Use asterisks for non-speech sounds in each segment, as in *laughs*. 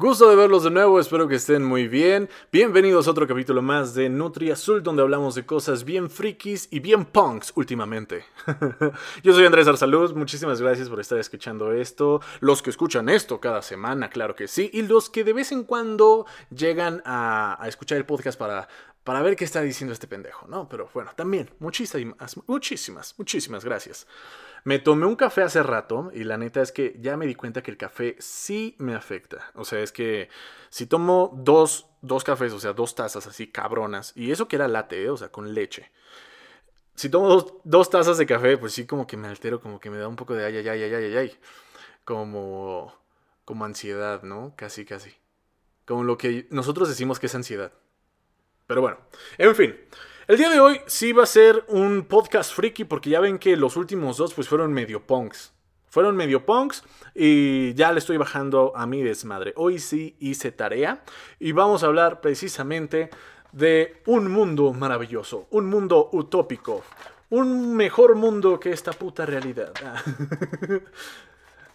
Gusto de verlos de nuevo, espero que estén muy bien. Bienvenidos a otro capítulo más de Nutri Azul, donde hablamos de cosas bien frikis y bien punks últimamente. *laughs* Yo soy Andrés Arsaluz, muchísimas gracias por estar escuchando esto. Los que escuchan esto cada semana, claro que sí. Y los que de vez en cuando llegan a, a escuchar el podcast para, para ver qué está diciendo este pendejo, ¿no? Pero bueno, también, muchísimas, muchísimas, muchísimas gracias. Me tomé un café hace rato y la neta es que ya me di cuenta que el café sí me afecta. O sea, es que si tomo dos, dos cafés, o sea, dos tazas así cabronas, y eso que era latte, ¿eh? o sea, con leche. Si tomo dos, dos, tazas de café, pues sí como que me altero, como que me da un poco de ay, ay, ay, ay, ay, ay. Como, como ansiedad, ¿no? Casi, casi. Como lo que nosotros decimos que es ansiedad. Pero bueno, en fin. El día de hoy sí va a ser un podcast freaky porque ya ven que los últimos dos pues fueron medio punks. Fueron medio punks y ya le estoy bajando a mi desmadre. Hoy sí hice tarea y vamos a hablar precisamente de un mundo maravilloso, un mundo utópico, un mejor mundo que esta puta realidad. *laughs*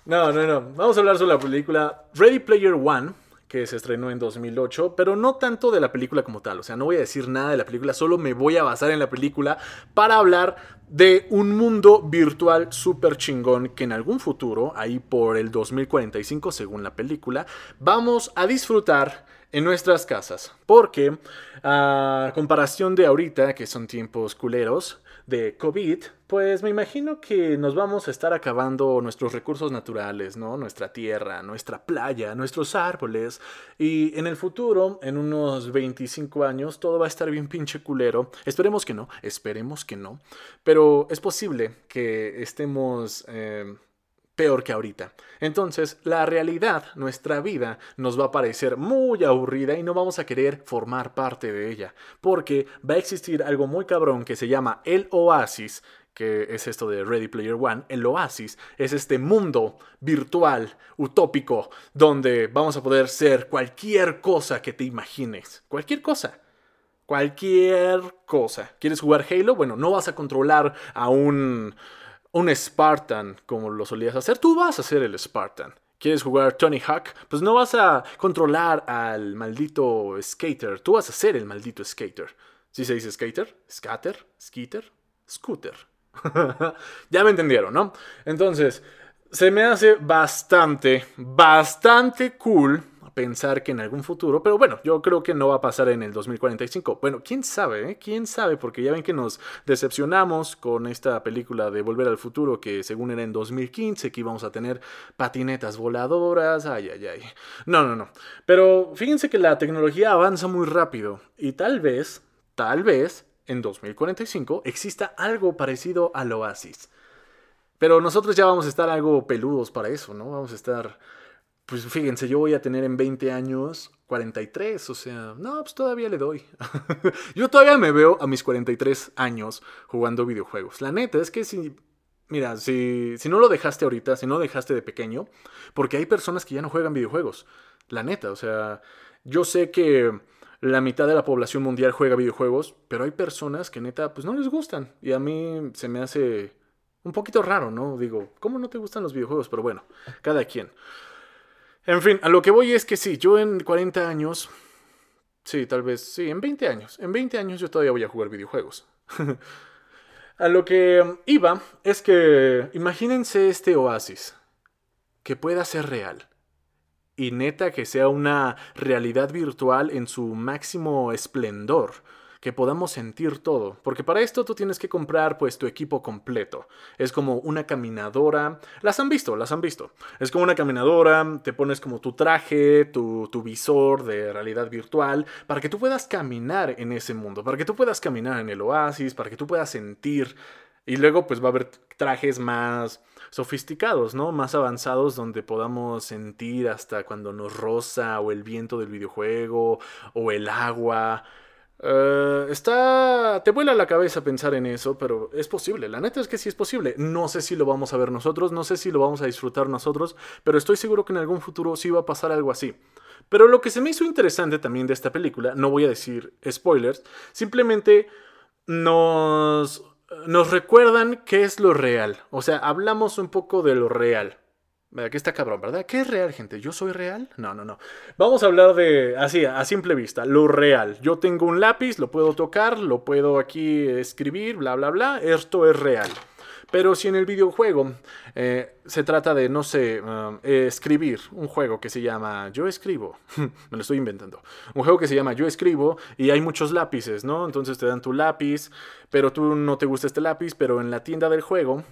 no, no, no. Vamos a hablar sobre la película Ready Player One que se estrenó en 2008, pero no tanto de la película como tal, o sea, no voy a decir nada de la película, solo me voy a basar en la película para hablar de un mundo virtual súper chingón que en algún futuro, ahí por el 2045 según la película, vamos a disfrutar en nuestras casas, porque a comparación de ahorita, que son tiempos culeros, de COVID, pues me imagino que nos vamos a estar acabando nuestros recursos naturales, ¿no? Nuestra tierra, nuestra playa, nuestros árboles. Y en el futuro, en unos 25 años, todo va a estar bien pinche culero. Esperemos que no, esperemos que no. Pero es posible que estemos... Eh, peor que ahorita. Entonces, la realidad, nuestra vida, nos va a parecer muy aburrida y no vamos a querer formar parte de ella, porque va a existir algo muy cabrón que se llama el oasis, que es esto de Ready Player One, el oasis es este mundo virtual, utópico, donde vamos a poder ser cualquier cosa que te imagines, cualquier cosa. Cualquier cosa. ¿Quieres jugar Halo? Bueno, no vas a controlar a un un Spartan como lo solías hacer, tú vas a ser el Spartan. ¿Quieres jugar Tony Hawk? Pues no vas a controlar al maldito skater, tú vas a ser el maldito skater. ¿Sí se dice skater? ¿Scatter? ¿Skitter? Scooter. *laughs* ya me entendieron, ¿no? Entonces, se me hace bastante, bastante cool pensar que en algún futuro, pero bueno, yo creo que no va a pasar en el 2045. Bueno, quién sabe, ¿eh? quién sabe, porque ya ven que nos decepcionamos con esta película de Volver al Futuro, que según era en 2015, que íbamos a tener patinetas voladoras, ay, ay, ay. No, no, no. Pero fíjense que la tecnología avanza muy rápido y tal vez, tal vez, en 2045 exista algo parecido al Oasis. Pero nosotros ya vamos a estar algo peludos para eso, ¿no? Vamos a estar pues fíjense, yo voy a tener en 20 años 43, o sea, no, pues todavía le doy. *laughs* yo todavía me veo a mis 43 años jugando videojuegos. La neta es que si, mira, si, si no lo dejaste ahorita, si no lo dejaste de pequeño, porque hay personas que ya no juegan videojuegos. La neta, o sea, yo sé que la mitad de la población mundial juega videojuegos, pero hay personas que neta, pues no les gustan. Y a mí se me hace un poquito raro, ¿no? Digo, ¿cómo no te gustan los videojuegos? Pero bueno, cada quien. En fin, a lo que voy es que sí, yo en 40 años, sí, tal vez, sí, en 20 años, en 20 años yo todavía voy a jugar videojuegos. *laughs* a lo que iba es que imagínense este oasis, que pueda ser real. Y neta que sea una realidad virtual en su máximo esplendor que podamos sentir todo, porque para esto tú tienes que comprar pues tu equipo completo. Es como una caminadora, las han visto, las han visto. Es como una caminadora, te pones como tu traje, tu, tu visor de realidad virtual, para que tú puedas caminar en ese mundo, para que tú puedas caminar en el oasis, para que tú puedas sentir. Y luego pues va a haber trajes más sofisticados, ¿no? Más avanzados donde podamos sentir hasta cuando nos roza o el viento del videojuego o el agua eh, está. Te vuela la cabeza pensar en eso, pero es posible. La neta es que sí es posible. No sé si lo vamos a ver nosotros, no sé si lo vamos a disfrutar nosotros, pero estoy seguro que en algún futuro sí va a pasar algo así. Pero lo que se me hizo interesante también de esta película, no voy a decir spoilers, simplemente nos, nos recuerdan qué es lo real. O sea, hablamos un poco de lo real. Aquí está cabrón, ¿verdad? ¿Qué es real, gente? ¿Yo soy real? No, no, no. Vamos a hablar de, así, a simple vista, lo real. Yo tengo un lápiz, lo puedo tocar, lo puedo aquí escribir, bla, bla, bla. Esto es real. Pero si en el videojuego eh, se trata de, no sé, um, escribir un juego que se llama Yo escribo, *laughs* me lo estoy inventando, un juego que se llama Yo escribo y hay muchos lápices, ¿no? Entonces te dan tu lápiz, pero tú no te gusta este lápiz, pero en la tienda del juego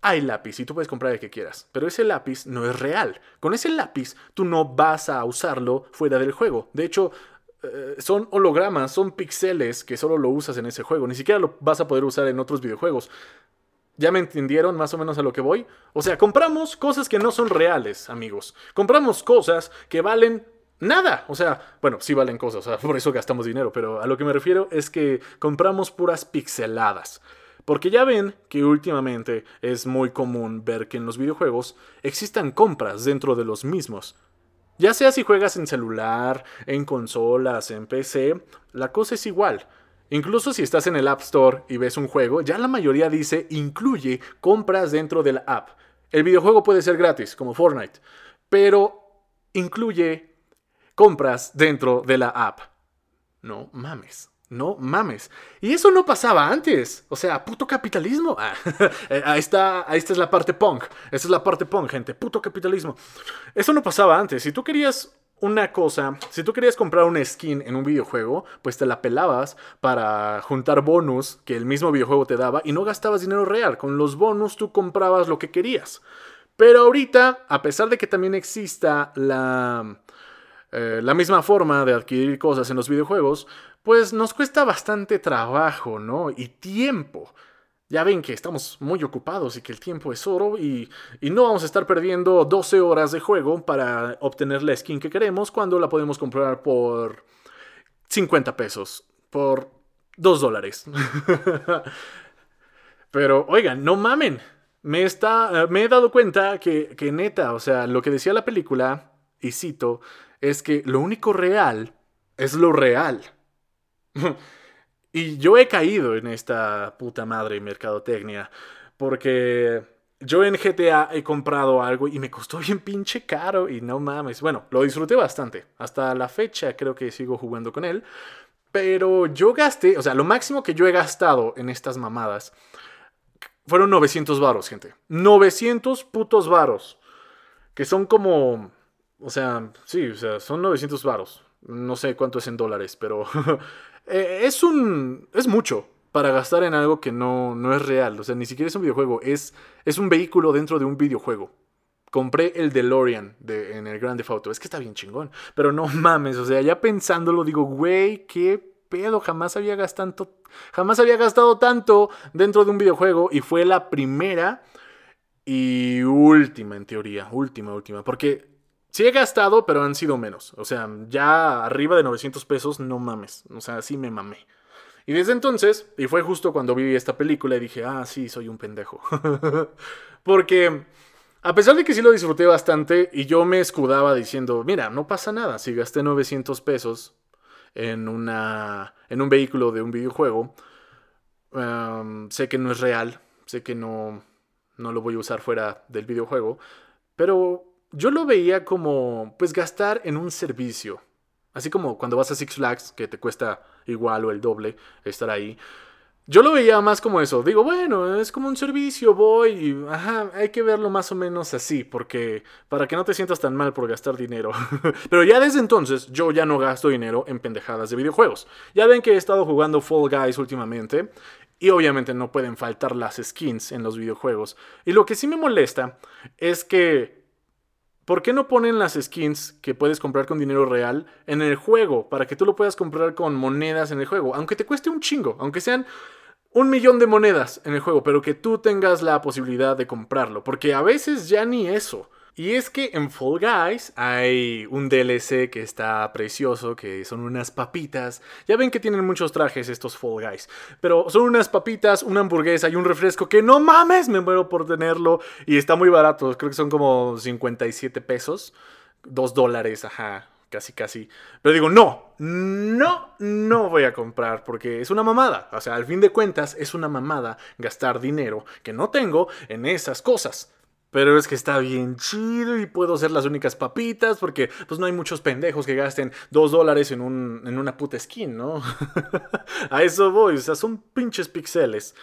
hay lápiz y tú puedes comprar el que quieras, pero ese lápiz no es real. Con ese lápiz tú no vas a usarlo fuera del juego. De hecho, eh, son hologramas, son píxeles que solo lo usas en ese juego. Ni siquiera lo vas a poder usar en otros videojuegos. ¿Ya me entendieron más o menos a lo que voy? O sea, compramos cosas que no son reales, amigos. Compramos cosas que valen nada. O sea, bueno, sí valen cosas, o sea, *laughs* por eso gastamos dinero, pero a lo que me refiero es que compramos puras pixeladas. Porque ya ven que últimamente es muy común ver que en los videojuegos existan compras dentro de los mismos. Ya sea si juegas en celular, en consolas, en PC, la cosa es igual. Incluso si estás en el App Store y ves un juego, ya la mayoría dice incluye compras dentro de la app. El videojuego puede ser gratis, como Fortnite, pero incluye compras dentro de la app. No mames. No mames. Y eso no pasaba antes. O sea, puto capitalismo. Ah, *laughs* eh, ahí está, ahí está es la parte punk. Esa es la parte punk, gente. Puto capitalismo. Eso no pasaba antes. Si tú querías una cosa, si tú querías comprar una skin en un videojuego, pues te la pelabas para juntar bonus que el mismo videojuego te daba y no gastabas dinero real. Con los bonus tú comprabas lo que querías. Pero ahorita, a pesar de que también exista la, eh, la misma forma de adquirir cosas en los videojuegos, pues nos cuesta bastante trabajo, ¿no? Y tiempo. Ya ven que estamos muy ocupados y que el tiempo es oro y, no vamos a estar perdiendo 12 horas de juego para obtener la skin que queremos cuando la podemos comprar por 50 pesos, por 2 dólares. *laughs* Pero oigan, no mamen. Me, está, me he dado cuenta que, que neta, o sea, lo que decía la película, y cito, es que lo único real es lo real. Y yo he caído en esta puta madre mercadotecnia. Porque yo en GTA he comprado algo y me costó bien pinche caro y no mames. Bueno, lo disfruté bastante. Hasta la fecha creo que sigo jugando con él. Pero yo gasté, o sea, lo máximo que yo he gastado en estas mamadas fueron 900 varos, gente. 900 putos varos. Que son como, o sea, sí, o sea, son 900 varos. No sé cuánto es en dólares, pero *laughs* Eh, es un. es mucho para gastar en algo que no, no es real. O sea, ni siquiera es un videojuego, es, es un vehículo dentro de un videojuego. Compré el DeLorean de, en el Grande Auto. Es que está bien chingón. Pero no *laughs* mames, o sea, ya pensándolo digo, güey, qué pedo. Jamás había gastado, jamás había gastado tanto dentro de un videojuego. Y fue la primera y última, en teoría. Última, última. Porque Sí he gastado, pero han sido menos. O sea, ya arriba de 900 pesos, no mames. O sea, sí me mamé. Y desde entonces, y fue justo cuando vi esta película y dije, ah, sí, soy un pendejo. *laughs* Porque a pesar de que sí lo disfruté bastante y yo me escudaba diciendo, mira, no pasa nada, si gasté 900 pesos en, una, en un vehículo de un videojuego, em, sé que no es real, sé que no, no lo voy a usar fuera del videojuego, pero yo lo veía como, pues, gastar en un servicio. Así como cuando vas a Six Flags, que te cuesta igual o el doble estar ahí. Yo lo veía más como eso. Digo, bueno, es como un servicio, voy y, ajá, hay que verlo más o menos así, porque para que no te sientas tan mal por gastar dinero. *laughs* Pero ya desde entonces yo ya no gasto dinero en pendejadas de videojuegos. Ya ven que he estado jugando Fall Guys últimamente y obviamente no pueden faltar las skins en los videojuegos. Y lo que sí me molesta es que ¿Por qué no ponen las skins que puedes comprar con dinero real en el juego? Para que tú lo puedas comprar con monedas en el juego. Aunque te cueste un chingo, aunque sean un millón de monedas en el juego, pero que tú tengas la posibilidad de comprarlo. Porque a veces ya ni eso. Y es que en Fall Guys hay un DLC que está precioso, que son unas papitas. Ya ven que tienen muchos trajes estos Fall Guys. Pero son unas papitas, una hamburguesa y un refresco que no mames, me muero por tenerlo. Y está muy barato, creo que son como 57 pesos. 2 dólares, ajá, casi casi. Pero digo, no, no, no voy a comprar porque es una mamada. O sea, al fin de cuentas es una mamada gastar dinero que no tengo en esas cosas. Pero es que está bien chido y puedo ser las únicas papitas porque pues no hay muchos pendejos que gasten dos dólares en, un, en una puta skin, ¿no? *laughs* a eso voy, o sea, son pinches pixeles.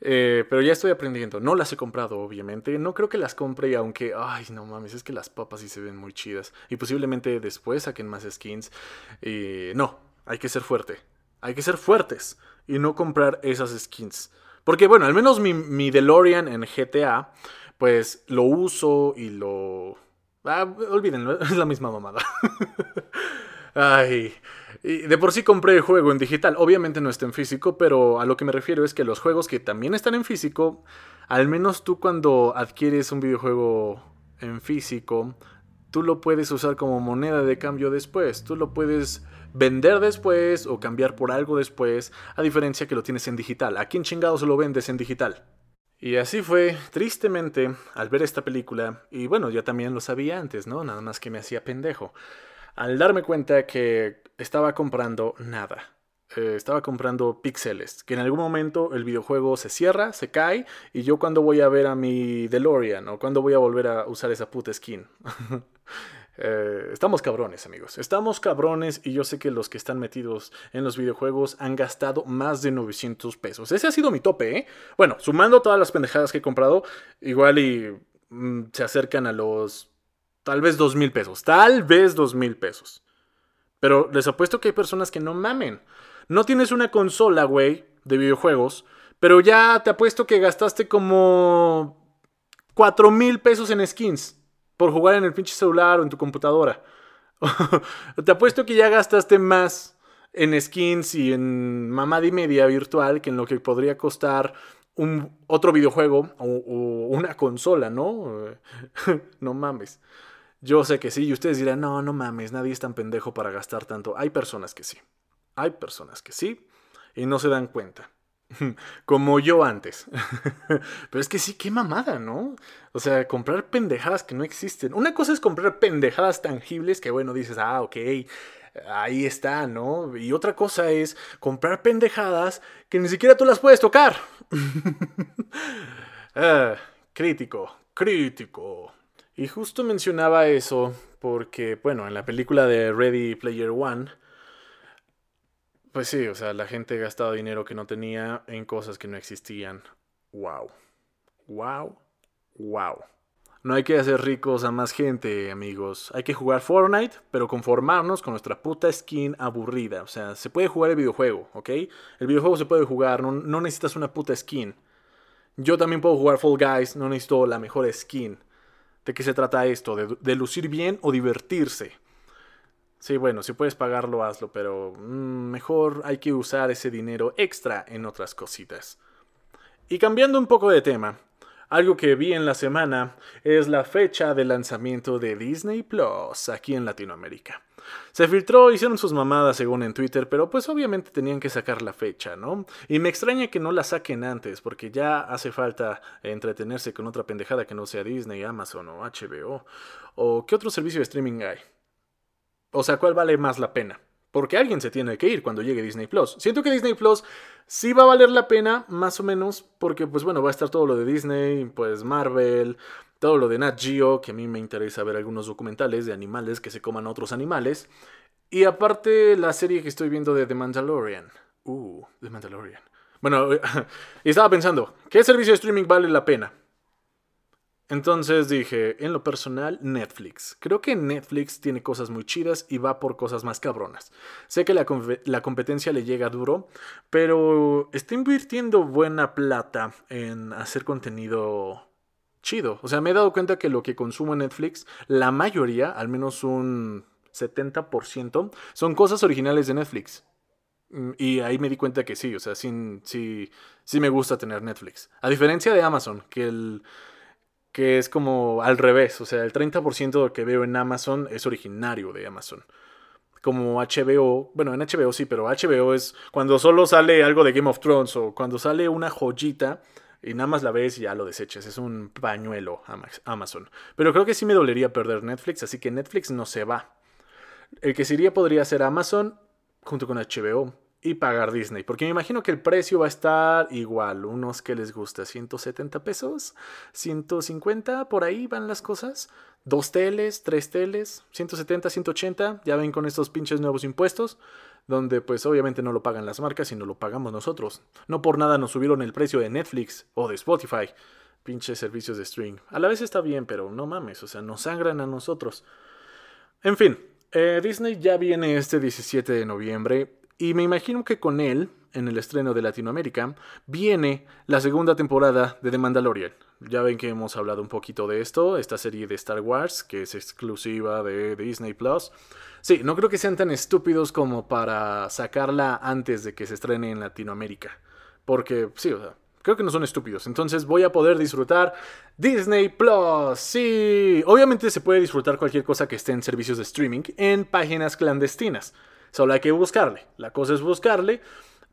Eh, pero ya estoy aprendiendo. No las he comprado, obviamente. No creo que las compre, aunque, ay, no mames, es que las papas sí se ven muy chidas. Y posiblemente después saquen más skins. No, hay que ser fuerte. Hay que ser fuertes y no comprar esas skins. Porque, bueno, al menos mi, mi DeLorean en GTA pues lo uso y lo... Ah, olvídenlo, *laughs* es la misma mamada. *laughs* Ay, de por sí compré el juego en digital. Obviamente no está en físico, pero a lo que me refiero es que los juegos que también están en físico, al menos tú cuando adquieres un videojuego en físico, tú lo puedes usar como moneda de cambio después. Tú lo puedes vender después o cambiar por algo después, a diferencia que lo tienes en digital. ¿A quién chingados lo vendes en digital? Y así fue, tristemente, al ver esta película, y bueno, yo también lo sabía antes, ¿no? Nada más que me hacía pendejo, al darme cuenta que estaba comprando nada. Eh, estaba comprando píxeles, que en algún momento el videojuego se cierra, se cae, y yo cuando voy a ver a mi DeLorean, o cuando voy a volver a usar esa puta skin. *laughs* Eh, estamos cabrones, amigos. Estamos cabrones y yo sé que los que están metidos en los videojuegos han gastado más de 900 pesos. Ese ha sido mi tope, ¿eh? Bueno, sumando todas las pendejadas que he comprado, igual y mm, se acercan a los... Tal vez 2 mil pesos. Tal vez 2 mil pesos. Pero les apuesto que hay personas que no mamen. No tienes una consola, güey, de videojuegos, pero ya te apuesto que gastaste como 4 mil pesos en skins por jugar en el pinche celular o en tu computadora. *laughs* Te apuesto que ya gastaste más en skins y en mamada y media virtual que en lo que podría costar un otro videojuego o, una consola, ¿no? *laughs* no mames. Yo sé que sí, y ustedes dirán, no, no mames, nadie es tan pendejo para gastar tanto. Hay personas que sí. Hay personas que sí y no se dan cuenta. *laughs* Como yo antes. *laughs* Pero es que sí, qué mamada, ¿no? O sea, comprar pendejadas que no existen. Una cosa es comprar pendejadas tangibles que, bueno, dices, ah, ok, ahí está, ¿no? Y otra cosa es comprar pendejadas que ni siquiera tú las puedes tocar. *laughs* Ah, crítico, crítico. Y justo mencionaba eso porque, bueno, en la película de Ready Player One, pues sí, o sea, la gente ha gastado dinero que no tenía en cosas que no existían. Wow. Wow. Wow. No hay que hacer ricos a más gente, amigos. Hay que jugar Fortnite, pero conformarnos con nuestra puta skin aburrida. O sea, se puede jugar el videojuego, ¿ok? El videojuego se puede jugar, no, necesitas una puta skin. Yo también puedo jugar Fall Guys, no necesito la mejor skin. ¿De qué se trata esto? de lucir bien o divertirse? Sí, bueno, si puedes pagarlo, hazlo, pero mm, mejor hay que usar ese dinero extra en otras cositas. Y cambiando un poco de tema, algo que vi en la semana es la fecha de lanzamiento de Disney Plus aquí en Latinoamérica. Se filtró, hicieron sus mamadas según en Twitter, pero pues obviamente tenían que sacar la fecha, ¿no? Y me extraña que no la saquen antes, porque ya hace falta entretenerse con otra pendejada que no sea Disney, Amazon o HBO. ¿O qué otro servicio de streaming hay? O sea, ¿cuál vale más la pena? Porque alguien se tiene que ir cuando llegue Disney Plus. Siento que Disney Plus sí va a valer la pena, más o menos, porque pues bueno, va a estar todo lo de Disney, pues Marvel, todo lo de Nat Geo, que a mí me interesa ver algunos documentales de animales que se coman otros animales. Y aparte la serie que estoy viendo de The Mandalorian. Uh, The Mandalorian. Bueno, *laughs* estaba pensando, ¿qué servicio de streaming vale la pena? Entonces dije, en lo personal, Netflix. Creo que Netflix tiene cosas muy chidas y va por cosas más cabronas. Sé que la, competencia le llega duro, pero está invirtiendo buena plata en hacer contenido chido. O sea, me he dado cuenta que lo que consumo en Netflix, la mayoría, al menos un 70%, son cosas originales de Netflix. Mm, y ahí me di cuenta que sí, o sea, sí, sí, sí me gusta tener Netflix. A diferencia de Amazon, que el que es como al revés, o sea, el 30% que veo en Amazon es originario de Amazon. Como HBO, bueno, en HBO sí, pero HBO es cuando solo sale algo de Game of Thrones o cuando sale una joyita y nada más la ves y ya lo desechas. Es un pañuelo Amazon. Pero creo que sí me dolería perder Netflix, así que Netflix no se va. El que sería podría ser Amazon junto con HBO. Y pagar Disney. Porque me imagino que el precio va a estar igual. Unos que les gusta, 170 pesos, 150, por ahí van las cosas. Dos teles, tres teles, 170, 180. Ya ven con estos pinches nuevos impuestos. Donde pues obviamente no lo pagan las marcas, sino lo pagamos nosotros. No por nada nos subieron el precio de Netflix o de Spotify. Pinches servicios de streaming. A la vez está bien, pero no mames, o sea, nos sangran a nosotros. En fin, eh, Disney ya viene este 17 de noviembre y me imagino que con él, en el estreno de Latinoamérica, viene la segunda temporada de The Mandalorian. Ya ven que hemos hablado un poquito de esto, esta serie de Star Wars, que es exclusiva de, Disney Plus. Sí, no creo que sean tan estúpidos como para sacarla antes de que se estrene en Latinoamérica. Porque, sí, o sea, creo que no son estúpidos. Entonces voy a poder disfrutar Disney Plus. Sí, obviamente se puede disfrutar cualquier cosa que esté en servicios de streaming en páginas clandestinas. Solo hay que buscarle. La cosa es buscarle.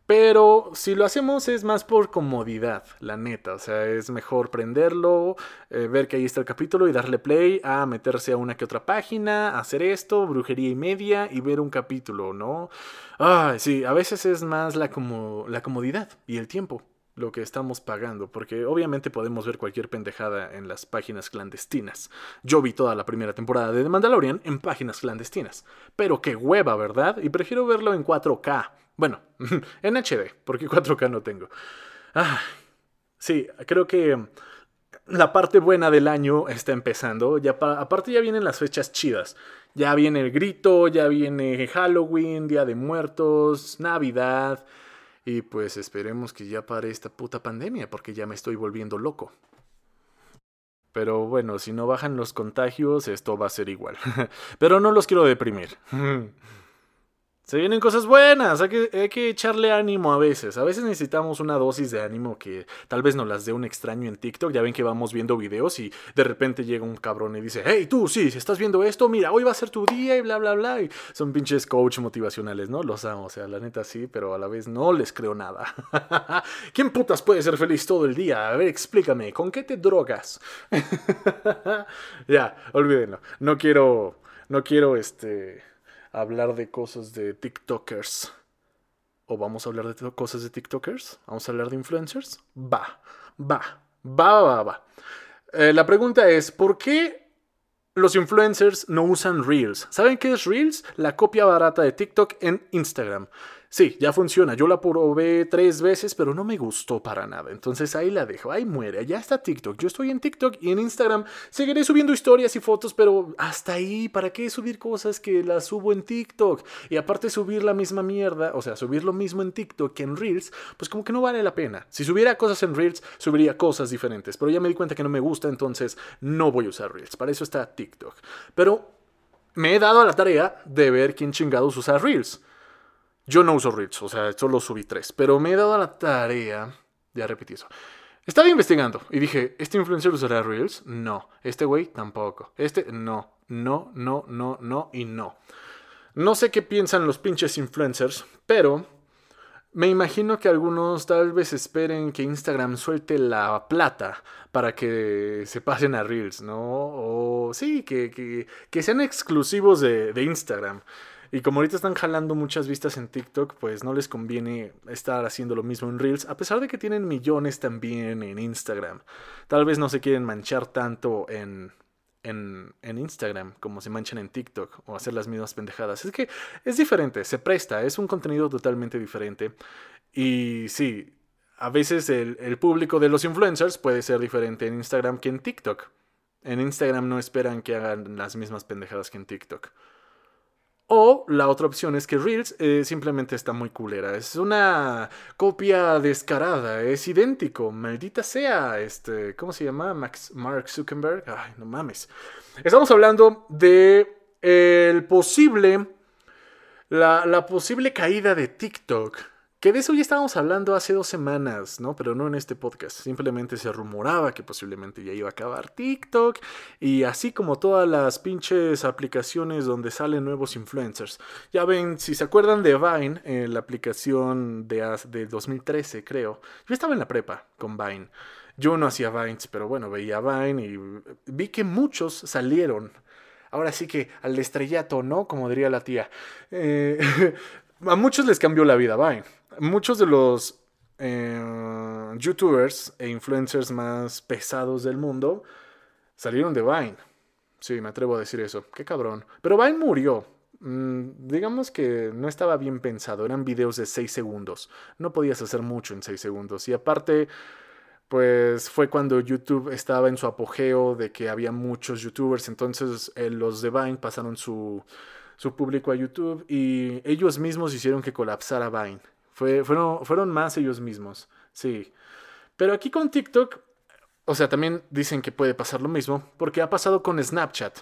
Pero si lo hacemos es más por comodidad, la neta. O sea, es mejor prenderlo, eh, ver que ahí está el capítulo y darle play a meterse a una que otra página, hacer esto, brujería y media y ver un capítulo, ¿no? Ah, sí, a veces es más la, como, la comodidad y el tiempo lo que estamos pagando, porque obviamente podemos ver cualquier pendejada en las páginas clandestinas. Yo vi toda la primera temporada de The Mandalorian en páginas clandestinas, pero qué hueva, ¿verdad? Y prefiero verlo en 4K. Bueno, *laughs* en HD, porque 4K no tengo. Ah, sí, creo que la parte buena del año está empezando. Ya aparte ya vienen las fechas chidas. Ya viene el grito, ya viene Halloween, Día de Muertos, Navidad. Y pues esperemos que ya pare esta puta pandemia, porque ya me estoy volviendo loco. Pero bueno, si no bajan los contagios, esto va a ser igual. *laughs* Pero no los quiero deprimir. *laughs* Se vienen cosas buenas, hay que, hay que echarle ánimo a veces. A veces necesitamos una dosis de ánimo que tal vez nos las dé un extraño en TikTok. Ya ven que vamos viendo videos y de repente llega un cabrón y dice, hey tú, sí, si estás viendo esto, mira, hoy va a ser tu día y bla, bla, bla. Son pinches coach motivacionales, ¿no? Los amo, o sea, la neta sí, pero a la vez no les creo nada. *laughs* ¿Quién putas puede ser feliz todo el día? A ver, explícame, ¿con qué te drogas? *laughs* ya, olvídenlo. No quiero, no quiero, este hablar de cosas de TikTokers. ¿O vamos a hablar de cosas de TikTokers? ¿Vamos a hablar de influencers? Va, va, va, va, va. Eh, la pregunta es, ¿por qué los influencers no usan Reels? ¿Saben qué es Reels? La copia barata de TikTok en Instagram. Sí, ya funciona. Yo la probé tres veces, pero no me gustó para nada. Entonces ahí la dejo. Ahí muere. Ya está TikTok. Yo estoy en TikTok y en Instagram seguiré subiendo historias y fotos, pero hasta ahí. ¿Para qué subir cosas que las subo en TikTok? Y aparte subir la misma mierda, o sea, subir lo mismo en TikTok que en Reels, pues como que no vale la pena. Si subiera cosas en Reels, subiría cosas diferentes. Pero ya me di cuenta que no me gusta, entonces no voy a usar Reels. Para eso está TikTok. Pero me he dado a la tarea de ver quién chingados usa Reels. Yo no uso Reels, o sea, solo subí tres, pero me he dado la tarea, ya repetí eso. Estaba investigando y dije, ¿este influencer usará Reels? No. ¿Este güey? Tampoco. Este, no. No, no, no, no y no. No sé qué piensan los pinches influencers, pero me imagino que algunos tal vez esperen que Instagram suelte la plata para que se pasen a Reels, ¿no? O sí, que, que, sean exclusivos de, de Instagram. Y como ahorita están jalando muchas vistas en TikTok, pues no les conviene estar haciendo lo mismo en Reels, a pesar de que tienen millones también en Instagram. Tal vez no se quieren manchar tanto en, en, en, Instagram como se manchan en TikTok o hacer las mismas pendejadas. Es que es diferente, se presta, es un contenido totalmente diferente. Y sí, a veces el, el público de los influencers puede ser diferente en Instagram que en TikTok. En Instagram no esperan que hagan las mismas pendejadas que en TikTok. O la otra opción es que Reels eh, simplemente está muy culera. Es una copia descarada. Es idéntico. Maldita sea. Este. ¿Cómo se llama? Max, Mark Zuckerberg. Ay, no mames. Estamos hablando de el posible. La, la posible caída de TikTok que de eso ya estábamos hablando hace dos semanas, ¿no? Pero no en este podcast. Simplemente se rumoraba que posiblemente ya iba a acabar TikTok. Y así como todas las pinches aplicaciones donde salen nuevos influencers. Ya ven, si se acuerdan de Vine, eh, la aplicación de, de 2013, creo. Yo estaba en la prepa con Vine. Yo no hacía Vines, pero bueno, veía Vine y vi que muchos salieron ahora sí que al estrellato, ¿no? Como diría la tía. Eh, *laughs* a muchos les cambió la vida Vine. Muchos de los eh, youtubers e influencers más pesados del mundo salieron de Vine. Sí, me atrevo a decir eso. Qué cabrón. Pero Vine murió. Mm, digamos que no estaba bien pensado. Eran videos de 6 segundos. No podías hacer mucho en 6 segundos. Y aparte, pues fue cuando YouTube estaba en su apogeo de que había muchos youtubers. Entonces eh, los de Vine pasaron su, su público a YouTube y ellos mismos hicieron que colapsara Vine. Fue, fueron, fueron más ellos mismos, sí. Pero aquí con TikTok, o sea, también dicen que puede pasar lo mismo, porque ha pasado con Snapchat.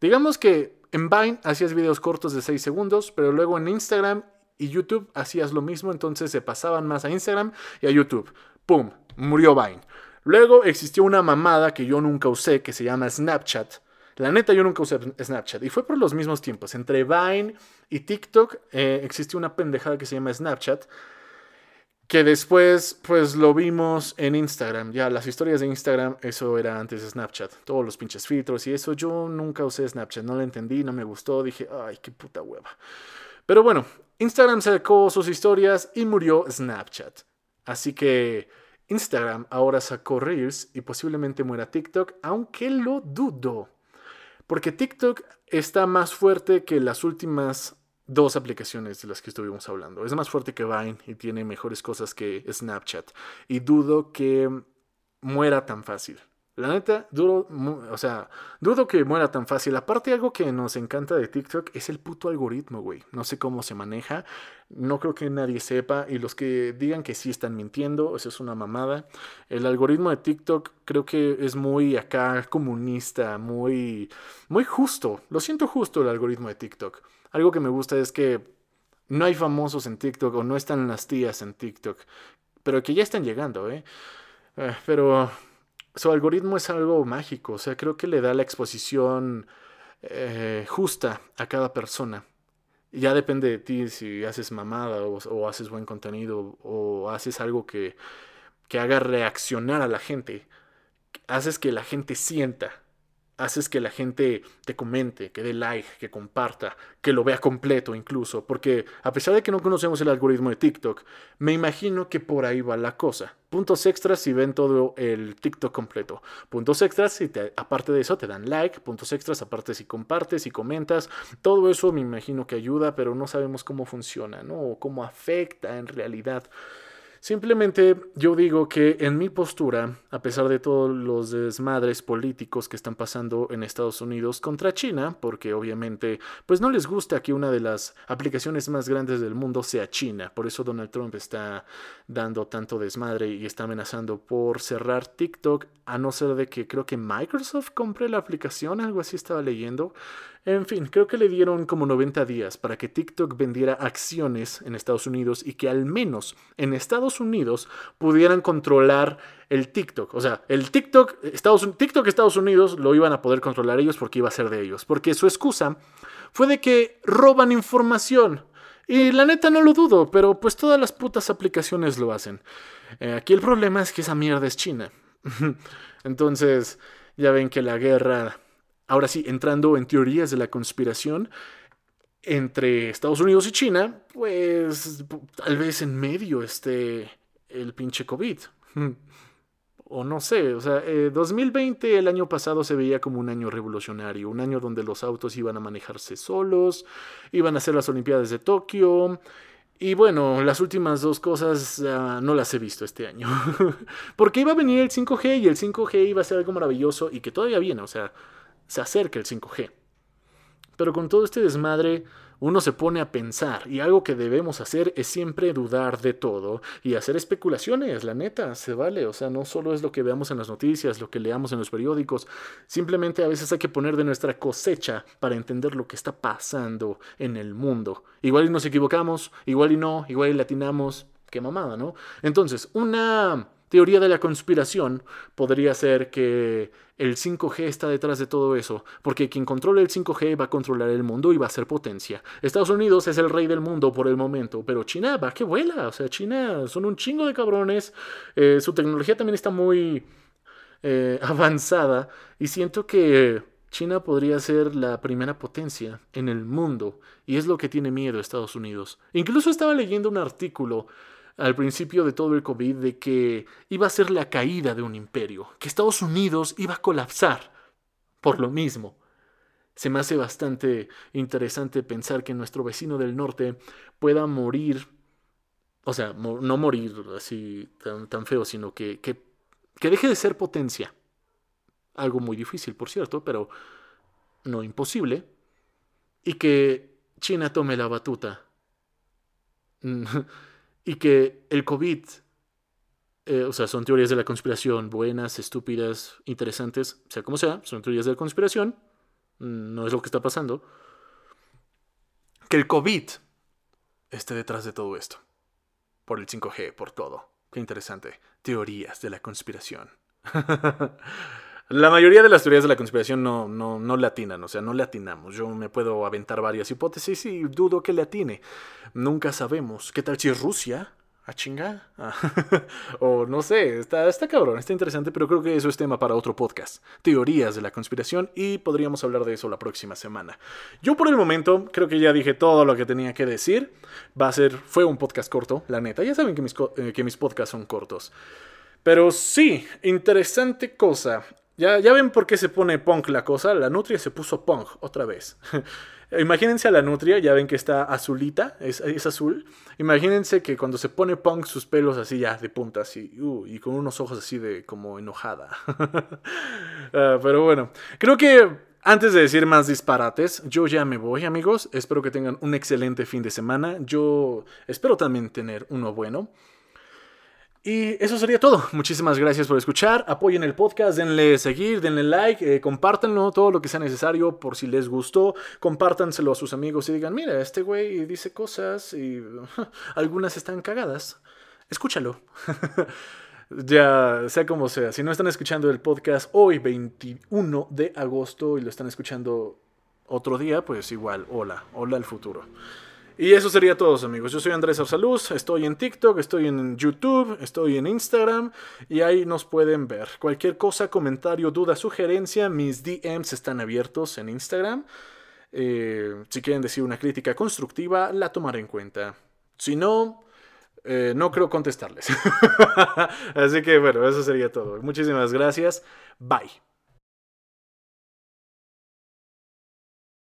Digamos que en Vine hacías videos cortos de 6 segundos, pero luego en Instagram y YouTube hacías lo mismo, entonces se pasaban más a Instagram y a YouTube. ¡Pum! Murió Vine. Luego existió una mamada que yo nunca usé, que se llama Snapchat, la neta, yo nunca usé Snapchat. Y fue por los mismos tiempos. Entre Vine y TikTok eh, existió una pendejada que se llama Snapchat. Que después, pues lo vimos en Instagram. Ya, las historias de Instagram, eso era antes de Snapchat. Todos los pinches filtros y eso. Yo nunca usé Snapchat. No lo entendí, no me gustó. Dije, ay, qué puta hueva. Pero bueno, Instagram sacó sus historias y murió Snapchat. Así que Instagram ahora sacó Reels y posiblemente muera TikTok, aunque lo dudo. Porque TikTok está más fuerte que las últimas dos aplicaciones de las que estuvimos hablando. Es más fuerte que Vine y tiene mejores cosas que Snapchat. Y dudo que muera tan fácil. La neta, duro, o sea, dudo que muera tan fácil. Aparte, algo que nos encanta de TikTok es el puto algoritmo, güey. No sé cómo se maneja. No creo que nadie sepa. Y los que digan que sí están mintiendo, eso es una mamada. El algoritmo de TikTok creo que es muy acá comunista, muy, muy justo. Lo siento justo el algoritmo de TikTok. Algo que me gusta es que no hay famosos en TikTok o no están las tías en TikTok. Pero que ya están llegando, ¿eh? eh pero su algoritmo es algo mágico, o sea, creo que le da la exposición eh, justa a cada persona. Ya depende de ti si haces mamada o, haces buen contenido o haces algo que, que haga reaccionar a la gente. Haces que la gente sienta haces que la gente te comente, que dé like, que comparta, que lo vea completo incluso, porque a pesar de que no conocemos el algoritmo de TikTok, me imagino que por ahí va la cosa. Puntos extras si ven todo el TikTok completo. Puntos extras si aparte de eso te dan like, puntos extras aparte si compartes y comentas. Todo eso me imagino que ayuda, pero no sabemos cómo funciona, ¿no? O cómo afecta en realidad. Simplemente yo digo que en mi postura, a pesar de todos los desmadres políticos que están pasando en Estados Unidos contra China, porque obviamente pues no les gusta que una de las aplicaciones más grandes del mundo sea China, por eso Donald Trump está dando tanto desmadre y está amenazando por cerrar TikTok, a no ser de que creo que Microsoft compre la aplicación, algo así estaba leyendo. En fin, creo que le dieron como 90 días para que TikTok vendiera acciones en Estados Unidos y que al menos en Estados Unidos pudieran controlar el TikTok. O sea, el TikTok Estados, TikTok Estados Unidos lo iban a poder controlar ellos porque iba a ser de ellos. Porque su excusa fue de que roban información. Y la neta no lo dudo, pero pues todas las putas aplicaciones lo hacen. Eh, aquí el problema es que esa mierda es China. *laughs* Entonces, ya ven que la guerra Ahora sí, entrando en teorías de la conspiración entre Estados Unidos y China, pues tal vez en medio esté el pinche COVID. *laughs* O no sé, o sea, 2020 eh, el año pasado se veía como un año revolucionario, un año donde los autos iban a manejarse solos, iban a ser las Olimpiadas de Tokio, y bueno, las últimas dos cosas no las he visto este año. *laughs* Porque iba a venir el 5G y el 5G iba a ser algo maravilloso y que todavía viene, o sea, se acerca el 5G. Pero con todo este desmadre, uno se pone a pensar y algo que debemos hacer es siempre dudar de todo y hacer especulaciones, la neta, se vale, o sea, no solo es lo que veamos en las noticias, lo que leamos en los periódicos, simplemente a veces hay que poner de nuestra cosecha para entender lo que está pasando en el mundo. Igual y nos equivocamos, igual y no, igual y latinamos, qué mamada, ¿no? Entonces, una teoría de la conspiración podría ser que el 5G está detrás de todo eso, porque quien controla el 5G va a controlar el mundo y va a ser potencia. Estados Unidos es el rey del mundo por el momento, pero China va que vuela, o sea, China son un chingo de cabrones, eh, su tecnología también está muy eh, *laughs* avanzada y siento que China podría ser la primera potencia en el mundo y es lo que tiene miedo Estados Unidos. Incluso estaba leyendo un artículo al principio de todo el COVID de que iba a ser la caída de un imperio, que Estados Unidos iba a colapsar por lo mismo. Se me hace bastante interesante pensar que nuestro vecino del norte pueda morir, o sea, no morir así tan, tan feo, sino que, que, que deje de ser potencia. Algo muy difícil, por cierto, pero no imposible. Y que China tome la batuta. *laughs* y que el COVID, eh, o sea, son teorías de la conspiración, buenas, estúpidas, interesantes, sea como sea, son teorías de la conspiración, no es lo que está pasando, que el COVID esté detrás de todo esto, por el 5G, por todo. Qué interesante. Teorías de la conspiración. *laughs* La mayoría de las teorías de la conspiración no, no, no le o sea, no le. Yo me puedo aventar varias hipótesis y dudo que le atine. Nunca sabemos. ¿Qué tal si es Rusia? ¿A chingar? Ah, *laughs* o no sé, está, está cabrón, está interesante, pero creo que eso es tema para otro podcast. Teorías de la conspiración y podríamos hablar de eso la próxima semana. Yo por el momento creo que ya dije todo lo que tenía que decir. Va a ser, fue un podcast corto, la neta. Ya saben que mis, eh, que mis podcasts son cortos. Pero sí, interesante cosa. Ya, ya ven por qué se pone punk la cosa. La nutria se puso punk otra vez. *laughs* Imagínense a la nutria, ya ven que está azulita, es, azul. Imagínense que cuando se pone punk sus pelos así ya de punta, así, uh, y con unos ojos así de como enojada. uh, *laughs* pero bueno, creo que antes de decir más disparates, yo ya me voy amigos. Espero que tengan un excelente fin de semana. Yo espero también tener uno bueno. Y eso sería todo. Muchísimas gracias por escuchar. Apoyen el podcast, denle seguir, denle like, eh, compártanlo, todo lo que sea necesario por si les gustó. Compártanselo a sus amigos y digan, mira, este güey dice cosas y *laughs* algunas están cagadas. Escúchalo. *laughs* ya sea como sea. Si no están escuchando el podcast hoy, 21 de agosto, y lo están escuchando otro día, pues igual, hola, hola al futuro. Y eso sería todo, amigos. Yo soy Andrés Arsaluz, estoy en TikTok, estoy en YouTube, estoy en Instagram y ahí nos pueden ver. Cualquier cosa, comentario, duda, sugerencia, mis DMs están abiertos en Instagram. Eh, si quieren decir una crítica constructiva, la tomaré en cuenta. Si no, eh, no creo contestarles. *laughs* Así que bueno, eso sería todo. Muchísimas gracias. Bye.